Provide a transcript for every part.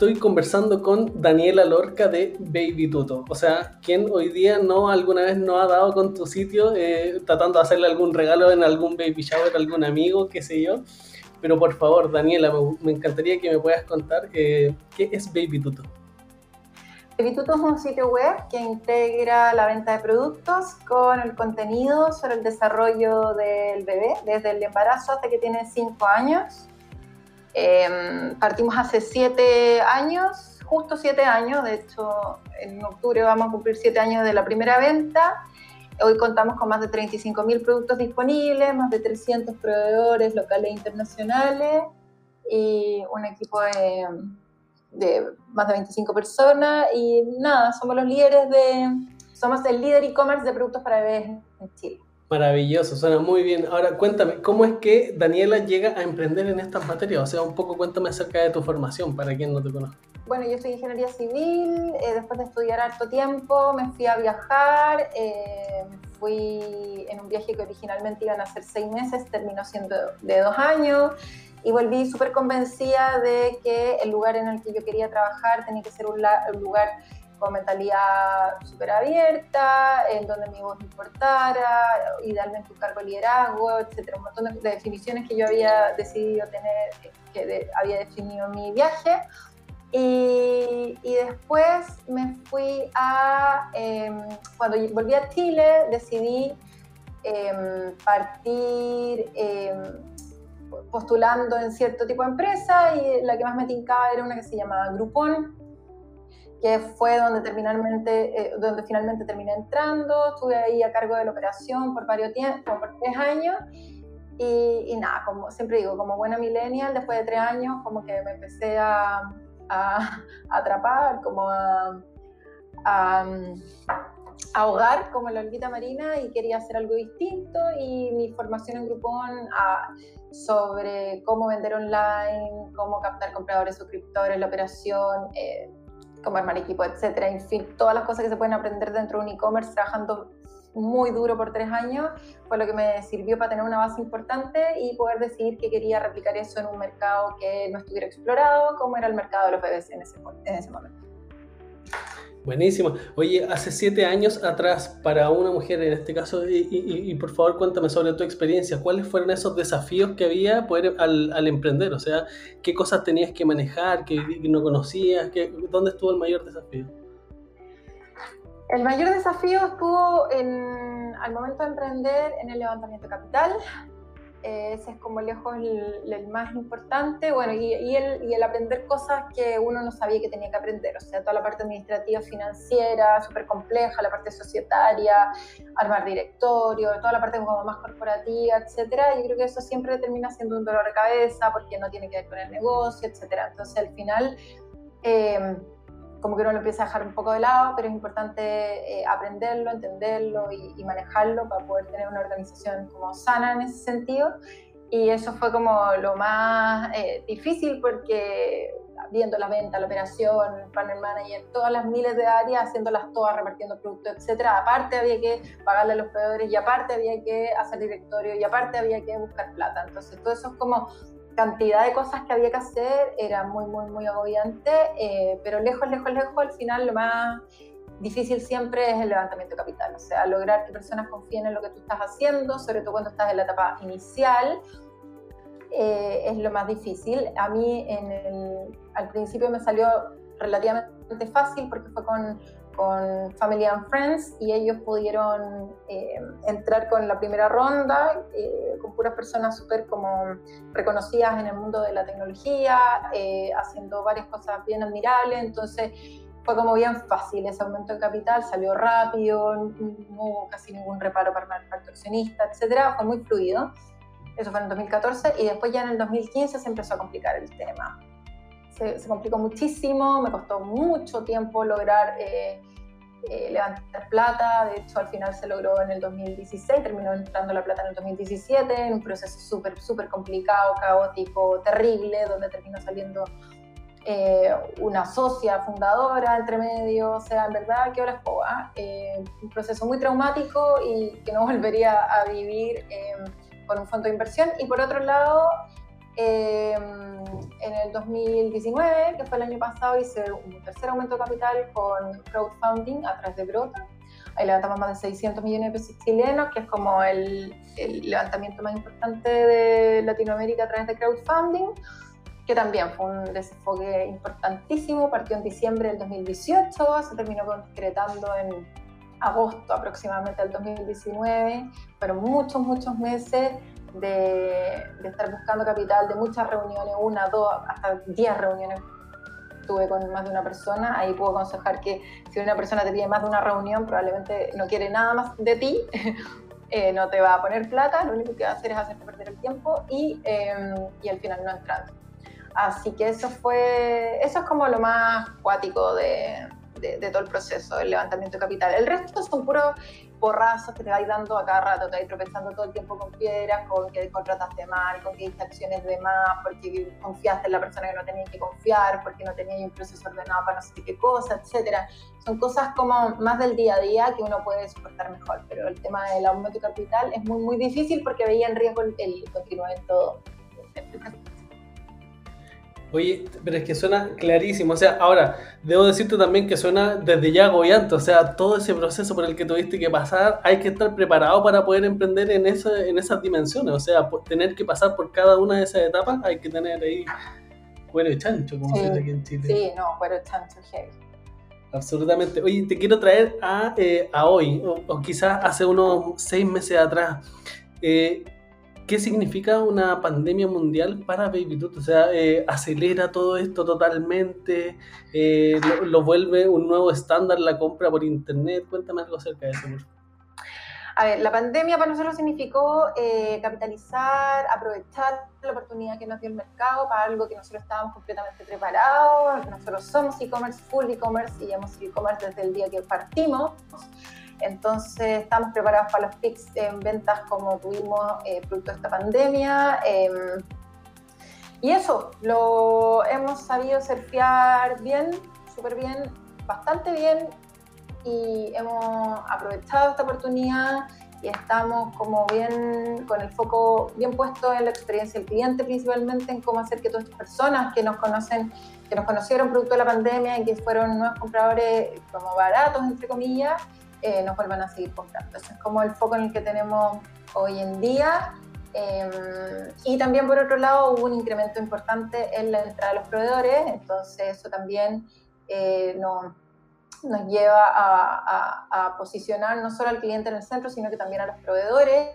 estoy conversando con Daniela Lorca de Baby Tuto. O sea, quien hoy día no alguna vez no ha dado con tu sitio eh, tratando de hacerle algún regalo en algún baby shower algún amigo, qué sé yo. Pero por favor, Daniela, me, encantaría que me puedas contar eh, qué es Baby Tuto. Baby Tuto es un sitio web que integra la venta de productos con el contenido sobre el desarrollo del bebé, desde el embarazo hasta que tiene 5 años Em, partimos hace siete años, justo siete años, de hecho en octubre vamos a cumplir siete años de la primera venta. Hoy contamos con más de 35.000 productos disponibles, más de 300 proveedores locales e internacionales y un equipo de, de más de 25 personas y nada, somos los líderes de, somos el líder e-commerce de productos para bebés en Chile. Maravilloso, suena muy bien. Ahora cuéntame, ¿cómo es que Daniela llega a emprender en estas materias? O sea, un poco cuéntame acerca de tu formación para quien no te conoce. Bueno, yo soy ingeniería civil, eh, después de estudiar harto tiempo me fui a viajar, eh, fui en un viaje que originalmente iban a ser seis meses, terminó siendo de dos años y volví súper convencida de que el lugar en el que yo quería trabajar tenía que ser un lugar con mentalidad súper abierta, en donde mi voz importara, idealmente un cargo de liderazgo, etcétera, un montón de, definiciones que yo había decidido tener, que había definido mi viaje. Y, después me fui a, em, cuando volví a Chile, decidí em, partir em, postulando en cierto tipo de empresa y la que más me tincaba era una que se llamaba Groupon, que fue donde, terminalmente, eh, donde finalmente terminé entrando. Estuve ahí a cargo de la operación por varios tiempos, por tres años. Y, nada, como siempre digo, como buena millennial, después de tres años, como que me empecé a, atrapar, como a, a, ahogar como la olvita marina y quería hacer algo distinto. Y mi formación en Groupon sobre cómo vender online, cómo captar compradores, suscriptores, la operación. Eh, como armar equipo, etcétera, en fin, todas las cosas que se pueden aprender dentro de un e-commerce trabajando muy duro por tres años, fue lo que me sirvió para tener una base importante y poder decidir que quería replicar eso en un mercado que no estuviera explorado, como era el mercado de los bebés en ese, en ese momento. Buenísimo. Oye, hace siete años atrás, para una mujer en este caso, y, por favor cuéntame sobre tu experiencia, ¿cuáles fueron esos desafíos que había al, emprender? O sea, ¿qué cosas tenías que manejar, que, no conocías? Que, ¿Dónde estuvo el mayor desafío? El mayor desafío estuvo en, al momento de emprender en el levantamiento capital, ese es como lejos el, más importante, bueno, y, el, y, el, aprender cosas que uno no sabía que tenía que aprender, o sea, toda la parte administrativa financiera, súper compleja, la parte societaria, armar directorio, toda la parte como más corporativa, etcétera, yo creo que eso siempre termina siendo un dolor de cabeza porque no tiene que ver con el negocio, etcétera, entonces al final... Eh, como que uno lo empieza a dejar un poco de lado, pero es importante eh, aprenderlo, entenderlo y, manejarlo para poder tener una organización como sana en ese sentido. Y eso fue como lo más eh, difícil porque viendo la venta, la operación, el panel manager, todas las miles de áreas, haciéndolas todas, repartiendo productos, etcétera. Aparte había que pagarle a los proveedores y aparte había que hacer directorio y aparte había que buscar plata. Entonces todo eso es como cantidad de cosas que había que hacer era muy, muy, muy agobiante, eh, pero lejos, lejos, lejos, al final lo más difícil siempre es el levantamiento de capital, o sea, lograr que personas confíen en lo que tú estás haciendo, sobre todo cuando estás en la etapa inicial, eh, es lo más difícil. A mí en el, al principio me salió relativamente fácil porque fue con con Family and Friends y ellos pudieron eh, entrar con la primera ronda eh, con puras personas súper como reconocidas en el mundo de la tecnología, eh, haciendo varias cosas bien admirables, entonces fue como bien fácil ese aumento de capital, salió rápido, no hubo casi ningún reparo para el pacto accionista, etcétera, fue muy fluido. Eso fue en el 2014 y después ya en el 2015 se empezó a complicar el tema. Se, complicó muchísimo, me costó mucho tiempo lograr eh, eh, levantar plata, de hecho al final se logró en el 2016, terminó entrando la plata en el 2017, en un proceso súper, súper complicado, caótico, terrible, donde terminó saliendo eh, una socia fundadora entre medio, o sea, en verdad, qué hora es boba, un proceso muy traumático y que no volvería a vivir con un fondo de inversión. Y por otro lado, en el 2019, que fue el año pasado, hice un tercer aumento de capital con crowdfunding a través de Brota. Ahí levantamos más de 600 millones de pesos chilenos, que es como el, el levantamiento más importante de Latinoamérica a través de crowdfunding, que también fue un desenfoque importantísimo. Partió en diciembre del 2018, se terminó concretando en agosto aproximadamente del 2019. Fueron muchos, muchos meses de, estar buscando capital, de muchas reuniones, una, dos, hasta diez reuniones tuve con más de una persona. Ahí puedo aconsejar que si una persona te pide más de una reunión, probablemente no quiere nada más de ti, eh, no te va a poner plata, lo único que va a hacer es hacerte perder el tiempo y, em, y al final no entrando. Así que eso fue, eso es como lo más cuático de, de, todo el proceso del levantamiento capital. El resto son puros porrazos que te vais dando a cada rato, te vais tropezando todo el tiempo con piedras, con que contrataste mal, con que hiciste acciones de más, porque confiaste en la persona que no tenías que confiar, porque no tenías un proceso ordenado para no sé qué cosa, etcétera. Son cosas como más del día a día que uno puede soportar mejor, pero el tema del aumento de capital es muy, muy difícil porque veía en riesgo el, el todo. Oye, pero es que suena clarísimo. O sea, ahora, debo decirte también que suena desde ya agobiante. O sea, todo ese proceso por el que tuviste que pasar, hay que estar preparado para poder emprender en, esa, en esas dimensiones. O sea, tener que pasar por cada una de esas etapas, hay que tener ahí cuero y chancho, como se dice aquí en Chile. Sí, no, cuero y chancho, heavy. Absolutamente. Oye, te quiero traer a, eh, a hoy, o, o, quizás hace unos seis meses atrás. Eh, ¿Qué significa una pandemia mundial para Baby O sea, eh, acelera todo esto totalmente, eh, lo, vuelve un nuevo estándar la compra por internet. Cuéntame algo acerca de eso, A ver, la pandemia para nosotros significó eh, capitalizar, aprovechar la oportunidad que nos dio el mercado para algo que nosotros estábamos completamente preparados. Nosotros somos e-commerce, full e-commerce y hemos sido e-commerce desde el día que partimos. Entonces estamos preparados para los pics en ventas como tuvimos eh, producto de esta pandemia. Em, y eso, lo hemos sabido surfear bien, súper bien, bastante bien y hemos aprovechado esta oportunidad y estamos como bien con el foco bien puesto en la experiencia del cliente principalmente en cómo hacer que todas estas personas que nos conocen que nos conocieron producto de la pandemia y que fueron nuevos compradores como baratos entre comillas eh, nos vuelvan a seguir comprando. Ese es como el foco en el que tenemos hoy en día. Em, y también por otro lado hubo un incremento importante en la entrada de los proveedores, entonces eso también eh, nos, nos lleva a, posicionar no solo al cliente en el centro, sino que también a los proveedores,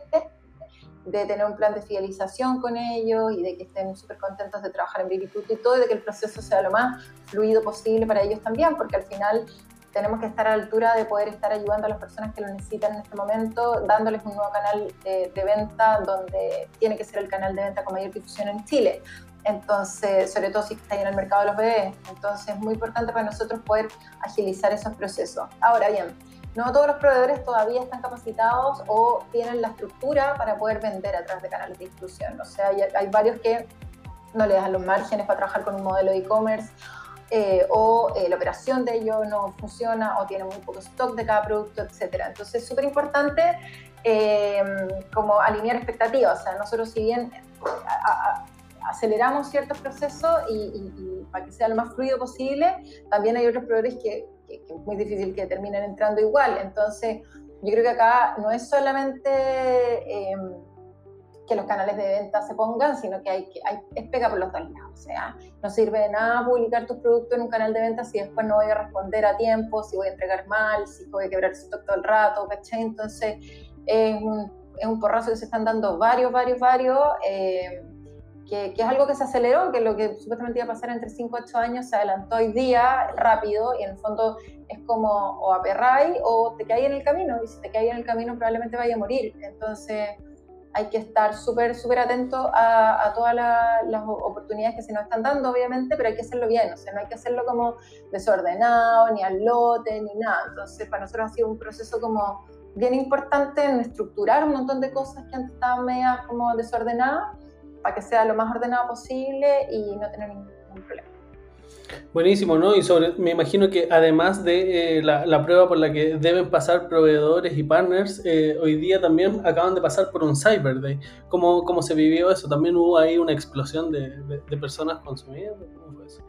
de tener un plan de fidelización con ellos y de que estén súper contentos de trabajar en Baby y todo, y de que el proceso sea lo más fluido posible para ellos también, porque al final tenemos que estar a la altura de poder estar ayudando a las personas que lo necesitan en este momento, dándoles un nuevo canal de, venta donde tiene que ser el canal de venta con mayor difusión en Chile. Entonces, sobre todo si está en el mercado de los bebés. Entonces, es muy importante para nosotros poder agilizar esos procesos. Ahora bien, no todos los proveedores todavía están capacitados o tienen la estructura para poder vender a través de canales de distribución. O sea, hay, hay varios que no le dan los márgenes para trabajar con un modelo de e-commerce eh, o eh, la operación de ello no funciona o tiene muy poco stock de cada producto, etc. Entonces es súper importante eh, como alinear expectativas. O sea, nosotros si bien aceleramos ciertos procesos y, para que sea lo más fluido posible, también hay otros proveedores que, que, es muy difícil que terminen entrando igual. Entonces yo creo que acá no es solamente que los canales de venta se pongan, sino que hay, hay es pega por los dos lados. O sea, no sirve de nada publicar tus productos en un canal de venta si después no voy a responder a tiempo, si voy a entregar mal, si voy a quebrar el stock todo el rato, ¿cachai? Entonces, es un, es un porrazo que se están dando varios, varios, varios. Eh, que, que, es algo que se aceleró, que lo que supuestamente iba a pasar entre 5 y 8 años se adelantó hoy día rápido y en el fondo es como o aperráis o te caes en el camino y si te caes en el camino probablemente vaya a morir. Entonces, hay que estar súper, súper atento a, todas las oportunidades que se nos están dando, obviamente, pero hay que hacerlo bien, o sea, no hay que hacerlo como desordenado, ni al lote, ni nada. Entonces, para nosotros ha sido un proceso como bien importante en estructurar un montón de cosas que antes estaban medias como desordenadas, para que sea lo más ordenado posible y no tener ningún problema. Buenísimo, ¿no? Y sobre, me imagino que además de eh, la, prueba por la que deben pasar proveedores y partners, eh, hoy día también acaban de pasar por un Cyber Day. ¿Cómo, cómo se vivió eso? ¿También hubo ahí una explosión de, de, personas consumidas? ¿Cómo fue eso?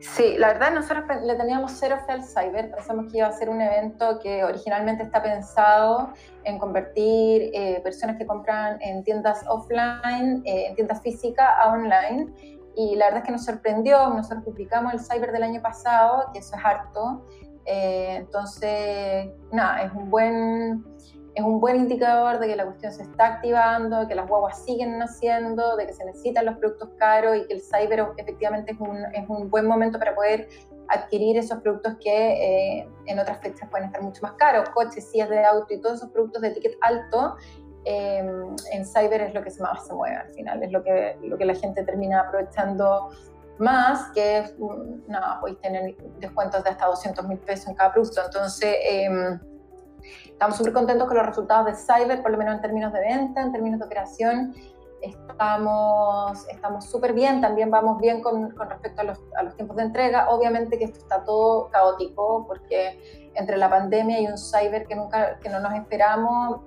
Sí, la verdad nosotros le teníamos cero fe al cyber, pensamos que iba a ser un evento que originalmente está pensado en convertir eh, personas que compran en tiendas offline, en tiendas físicas a online y la verdad es que nos sorprendió, nosotros publicamos el cyber del año pasado, que eso es harto, eh, entonces, nada, es un buen es un buen indicador de que la cuestión se está activando, de que las guaguas siguen naciendo, de que se necesitan los productos caros y que el cyber efectivamente es un, es un buen momento para poder adquirir esos productos que eh, en otras fechas pueden estar mucho más caros, coches, sillas de auto y todos esos productos de ticket alto Em, en cyber es lo que más se mueve al final, es lo que, lo que la gente termina aprovechando más, que es, mm, nada, podéis tener descuentos de hasta 200 mil pesos en cada producto. Entonces, em, estamos súper contentos con los resultados de cyber, por lo menos en términos de venta, en términos de operación. Estamos estamos súper bien, también vamos bien con, con respecto a los, a los, tiempos de entrega. Obviamente que esto está todo caótico porque entre la pandemia y un cyber que, nunca, que no nos esperamos,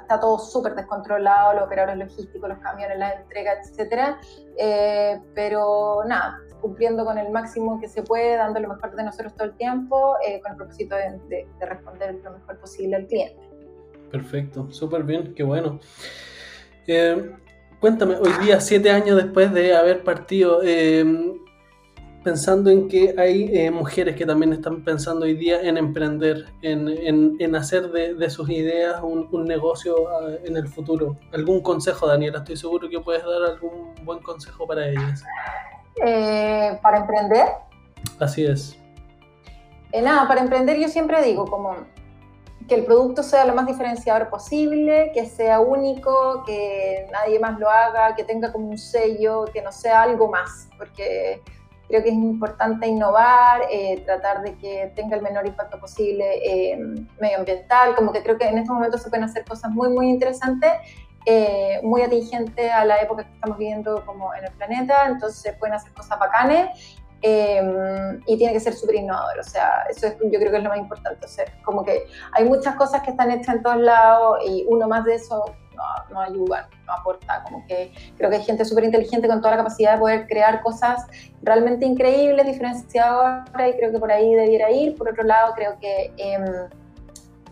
está todo súper descontrolado, los operadores logísticos, los camiones, la entrega, etcétera. Eh, pero nada, cumpliendo con el máximo que se puede, dando lo mejor de nosotros todo el tiempo, eh, con el propósito de, responder lo mejor posible al cliente. Perfecto, súper bien, qué bueno. Eh, cuéntame, hoy día, siete años después de haber partido, pensando en que hay eh, mujeres que también están pensando hoy día en emprender, en, hacer de, sus ideas un, negocio ah, en el futuro. ¿Algún consejo, Daniela? Estoy seguro que puedes dar algún buen consejo para ellas. Eh, ¿Para emprender? Así es. Eh, nada, para emprender yo siempre digo como que el producto sea lo más diferenciador posible, que sea único, que nadie más lo haga, que tenga como un sello, que no sea algo más, porque Creo que es importante innovar, eh, tratar de que tenga el menor impacto posible eh, medioambiental, como que creo que en estos momentos se pueden hacer cosas muy, muy interesantes, eh, muy atingentes a la época que estamos viviendo como en el planeta, entonces se pueden hacer cosas bacanes y tiene que ser súper innovador, o sea, eso es, yo creo que es lo más importante, o sea, como que hay muchas cosas que están hechas en todos lados y uno más de eso no, ayuda, no aporta. Como que creo que hay gente súper inteligente con toda la capacidad de poder crear cosas realmente increíbles, diferenciadoras, y creo que por ahí debiera ir. Por otro lado, creo que em,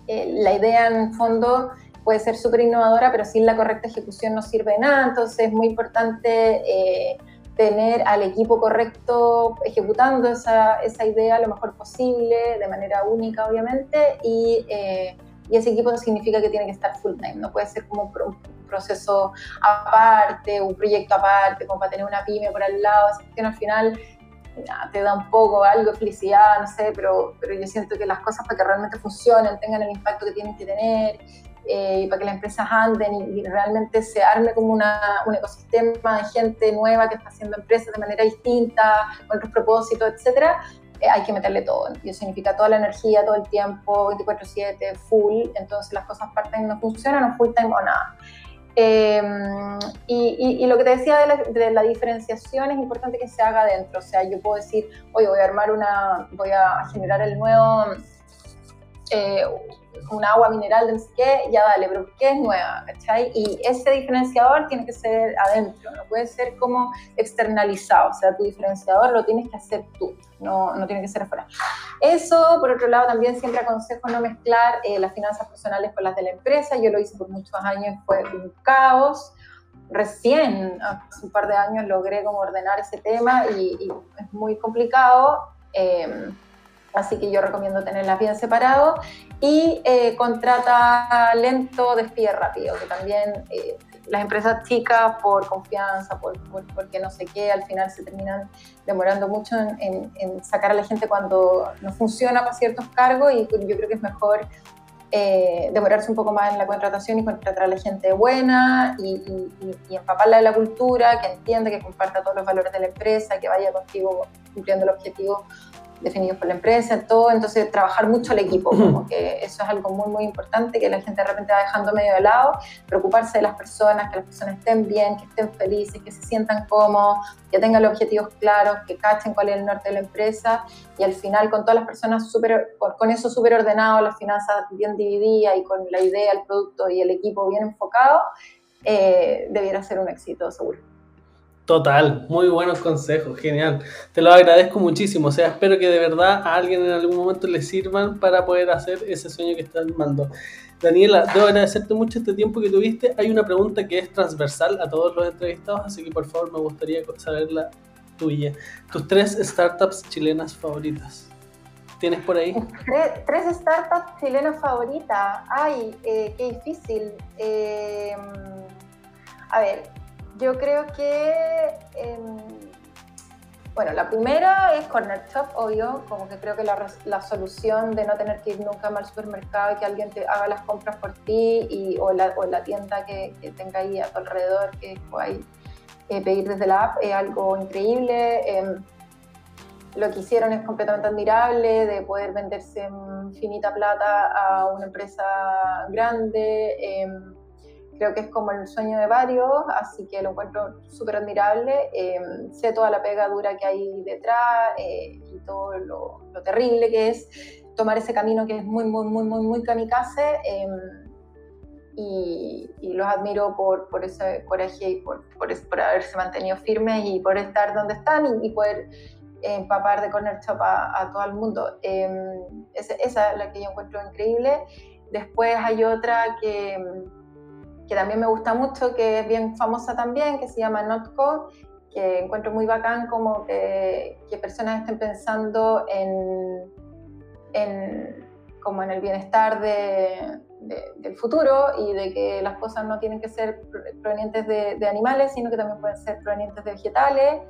eh, la idea en fondo puede ser súper innovadora, pero sin la correcta ejecución no sirve de nada. Entonces es muy importante eh, tener al equipo correcto ejecutando esa, esa, idea lo mejor posible, de manera única obviamente, y eh, y ese equipo significa que tiene que estar full time, no puede ser como un proceso aparte, un proyecto aparte, como para tener una pyme por al lado, que al final te da un poco algo de felicidad, no sé, pero, pero yo siento que las cosas para que realmente funcionen, tengan el impacto que tienen que tener, eh, y para que las empresas anden y, realmente se arme como una, un ecosistema de gente nueva que está haciendo empresas de manera distinta, con otros propósitos, etcétera, hay que meterle todo. Y eso significa toda la energía, todo el tiempo, 24/7, full. Entonces las cosas part-time no funcionan o full-time o nada. Em, y, lo que te decía de la, diferenciación es importante que se haga adentro. O sea, yo puedo decir, oye, voy a armar una, voy a generar el nuevo, eh, un agua mineral de no sé qué, ya dale, pero ¿qué es nueva? ¿cachai? Y ese diferenciador tiene que ser adentro, no puede ser como externalizado. O sea, tu diferenciador lo tienes que hacer tú no, no tiene que ser afuera. Eso, por otro lado, también siempre aconsejo no mezclar eh, las finanzas personales con las de la empresa. Yo lo hice por muchos años, fue un caos. Recién, hace un par de años, logré como ordenar ese tema y, es muy complicado. Eh, así que yo recomiendo tenerlas bien separado y eh, contrata lento, despide rápido, que también las empresas chicas por confianza, por, porque no sé qué, al final se terminan demorando mucho en, sacar a la gente cuando no funciona para ciertos cargos y yo creo que es mejor eh, demorarse un poco más en la contratación y contratar a la gente buena y, y, empaparla de la cultura, que entienda, que comparta todos los valores de la empresa, que vaya contigo cumpliendo el objetivo definidos por la empresa, todo, entonces trabajar mucho el equipo, como que eso es algo muy, muy importante, que la gente de repente va dejando medio de lado, preocuparse de las personas, que las personas estén bien, que estén felices, que se sientan cómodos, que tengan los objetivos claros, que cachen cuál es el norte de la empresa y al final con todas las personas super, con eso súper ordenado, las finanzas bien divididas y con la idea, el producto y el equipo bien enfocado, eh, debiera ser un éxito seguro. Total, muy buenos consejos, genial. Te lo agradezco muchísimo. O sea, espero que de verdad a alguien en algún momento le sirvan para poder hacer ese sueño que estás armando. Daniela, debo agradecerte mucho este tiempo que tuviste. Hay una pregunta que es transversal a todos los entrevistados, así que por favor me gustaría saber la tuya. Tus tres startups chilenas favoritas. ¿Tienes por ahí? Tres, startups chilenas favoritas. Ay, eh, qué difícil. Eh, a ver, yo creo que, em, bueno, la primera es Corner Shop, obvio, como que creo que la, la, solución de no tener que ir nunca más al supermercado y que alguien te haga las compras por ti y, o, la, o la tienda que, que, tenga ahí a tu alrededor que puedas eh, pedir desde la app es algo increíble. Em, lo que hicieron es completamente admirable, de poder venderse en finita plata a una empresa grande. Creo que es como el sueño de varios, así que lo encuentro súper admirable. Em, sé toda la pega dura que hay detrás eh, y todo lo, terrible que es tomar ese camino que es muy, muy, muy, muy, muy kamikaze. Em, y, los admiro por, por ese coraje y por, por, por, haberse mantenido firmes y por estar donde están y, poder empapar de Corner Shop a, todo el mundo. Em, esa, esa es la que yo encuentro increíble. Después hay otra que que también me gusta mucho, que es bien famosa también, que se llama Notco, que encuentro muy bacán como que, que personas estén pensando en, en, como en el bienestar de, del futuro y de que las cosas no tienen que ser provenientes de, animales, sino que también pueden ser provenientes de vegetales.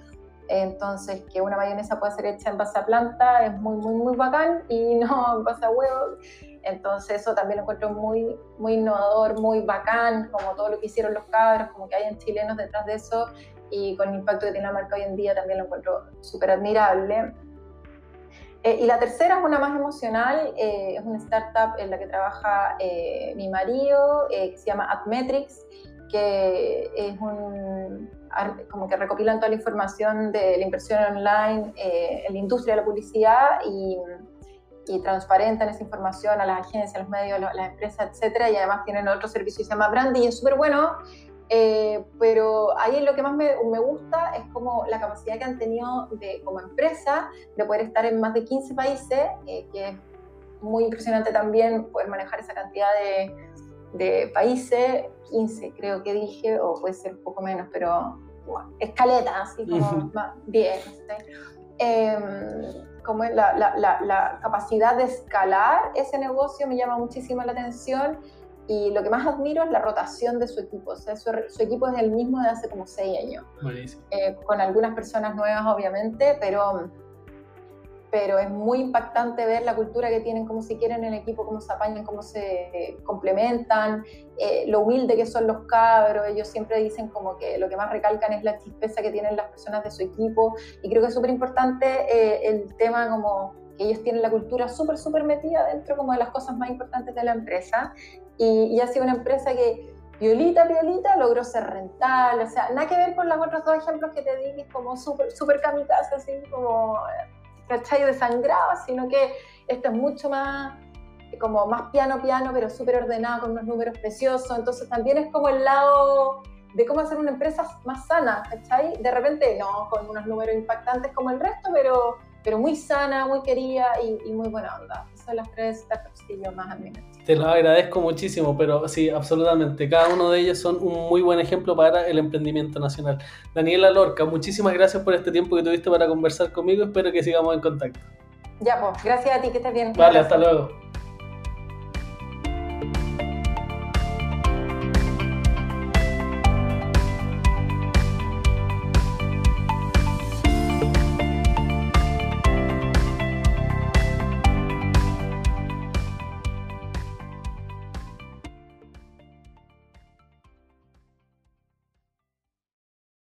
Entonces, que una mayonesa pueda ser hecha en base a planta es muy, muy, muy bacán y no en base a huevos. Entonces eso también lo encuentro muy, muy innovador, muy bacán, como todo lo que hicieron los cabros, como que hay chilenos detrás de eso y con el impacto que tiene la marca hoy en día también lo encuentro súper admirable. Eh, y la tercera es una más emocional, eh, es una startup en la que trabaja eh, mi marido, que se llama Admetrics, que es un, como que recopilan toda la información de la inversión online en la industria de la publicidad y y transparentan esa información a las agencias, a los medios, a las empresas, etcétera, y además tienen otro servicio que se llama Brandy y es súper bueno, eh, pero ahí lo que más me, me, gusta es como la capacidad que han tenido de, como empresa de poder estar en más de 15 países, eh, que es muy impresionante también poder manejar esa cantidad de, de países, 15 creo que dije, o puede ser un poco menos, pero bueno, escaleta, así como más, 10. Eh, como la, la, la, capacidad de escalar ese negocio me llama muchísimo la atención y lo que más admiro es la rotación de su equipo. O sea, su, equipo es el mismo de hace como seis años. Eh, con algunas personas nuevas, obviamente, pero pero es muy impactante ver la cultura que tienen, cómo se quieren en el equipo, cómo se apañan, cómo se complementan, eh, lo humilde que son los cabros. Ellos siempre dicen como que lo que más recalcan es la chispeza que tienen las personas de su equipo. Y creo que es súper importante eh, el tema como que ellos tienen la cultura súper, súper metida dentro como de las cosas más importantes de la empresa. Y, y ha sido una empresa que violita, violita, logró ser rentable, o sea, nada que ver con los otros dos ejemplos que te di, como súper, súper kamikaze, así como ¿cachai? Desangrado, sino que esto es mucho más como más piano piano, pero súper ordenado, con unos números preciosos. Entonces también es como el lado de cómo hacer una empresa más sana, ¿cachai? De repente, no con unos números impactantes como el resto, pero, pero muy sana, muy querida y, muy buena onda. Esas son las tres startups que yo más admiro. Te lo agradezco muchísimo, pero sí, absolutamente. Cada uno de ellos son un muy buen ejemplo para el emprendimiento nacional. Daniela Lorca, muchísimas gracias por este tiempo que tuviste para conversar conmigo. Espero que sigamos en contacto. Ya, pues, gracias a ti, que estés bien. Vale, hasta luego.